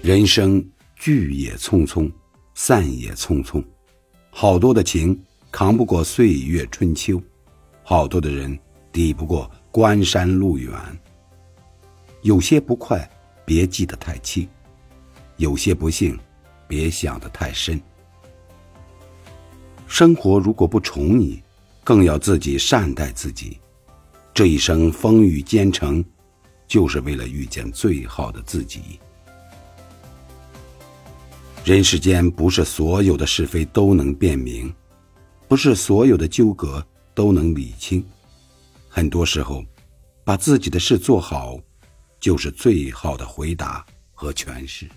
人生聚也匆匆，散也匆匆，好多的情扛不过岁月春秋，好多的人抵不过关山路远。有些不快，别记得太清；有些不幸，别想得太深。生活如果不宠你，更要自己善待自己。这一生风雨兼程，就是为了遇见最好的自己。人世间不是所有的是非都能辨明，不是所有的纠葛都能理清。很多时候，把自己的事做好，就是最好的回答和诠释。